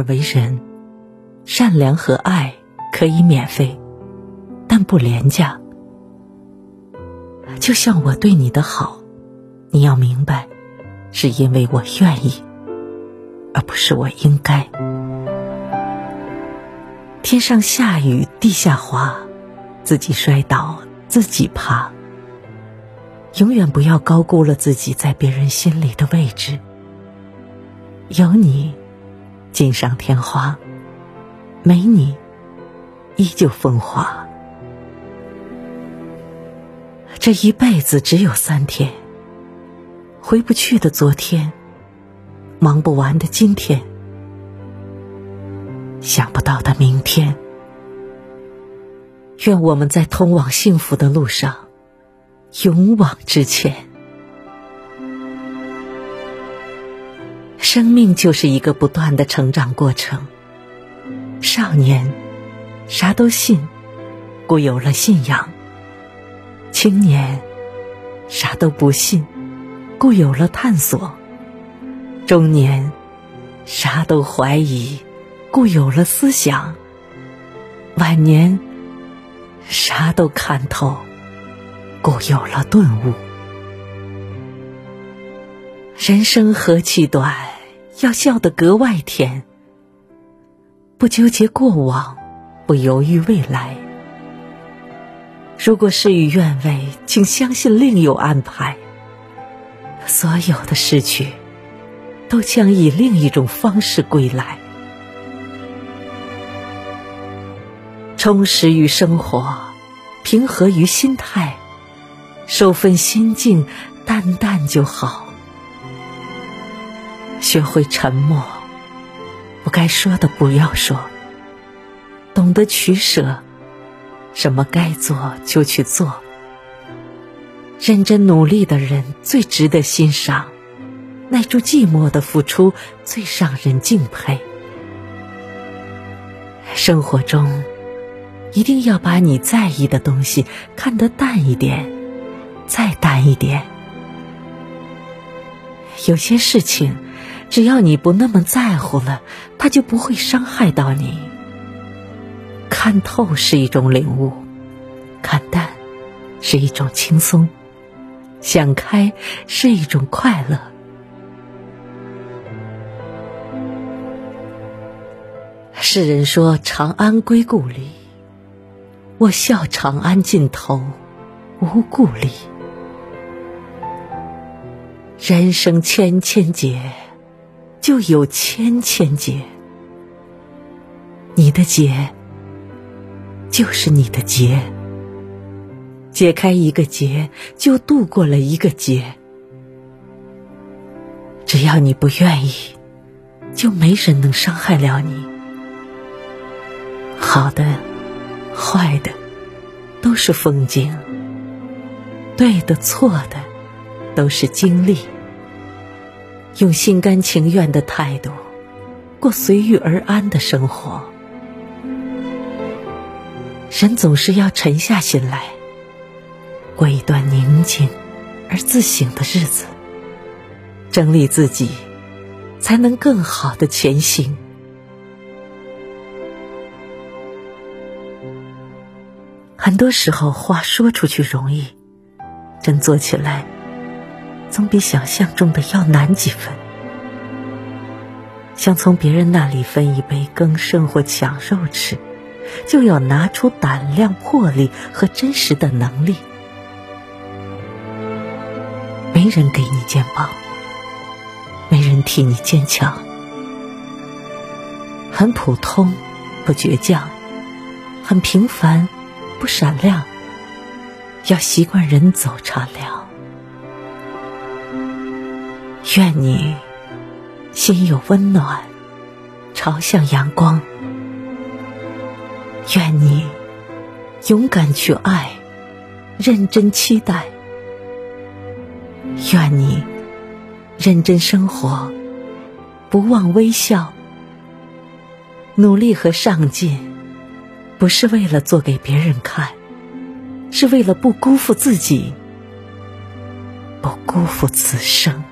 而为人，善良和爱可以免费，但不廉价。就像我对你的好，你要明白，是因为我愿意，而不是我应该。天上下雨，地下滑，自己摔倒，自己爬。永远不要高估了自己在别人心里的位置。有你，锦上添花；没你，依旧风华。这一辈子只有三天，回不去的昨天，忙不完的今天，想不到的明天。愿我们在通往幸福的路上。勇往直前。生命就是一个不断的成长过程。少年，啥都信，故有了信仰；青年，啥都不信，故有了探索；中年，啥都怀疑，故有了思想；晚年，啥都看透。故有了顿悟。人生何其短，要笑得格外甜。不纠结过往，不犹豫未来。如果事与愿违，请相信另有安排。所有的失去，都将以另一种方式归来。充实于生活，平和于心态。收分心境，淡淡就好。学会沉默，不该说的不要说。懂得取舍，什么该做就去做。认真努力的人最值得欣赏，耐住寂寞的付出最让人敬佩。生活中，一定要把你在意的东西看得淡一点。再淡一点。有些事情，只要你不那么在乎了，他就不会伤害到你。看透是一种领悟，看淡是一种轻松，想开是一种快乐。世人说长安归故里，我笑长安尽头无故里。人生千千劫，就有千千劫。你的劫，就是你的劫。解开一个结，就度过了一个劫。只要你不愿意，就没人能伤害了你。好的，坏的，都是风景；对的，错的。都是经历，用心甘情愿的态度过随遇而安的生活。人总是要沉下心来，过一段宁静而自省的日子，整理自己，才能更好的前行。很多时候，话说出去容易，真做起来。总比想象中的要难几分。想从别人那里分一杯羹剩或抢肉吃，就要拿出胆量、魄力和真实的能力。没人给你肩膀，没人替你坚强。很普通，不倔强；很平凡，不闪亮。要习惯人走茶凉。愿你心有温暖，朝向阳光。愿你勇敢去爱，认真期待。愿你认真生活，不忘微笑。努力和上进，不是为了做给别人看，是为了不辜负自己，不辜负此生。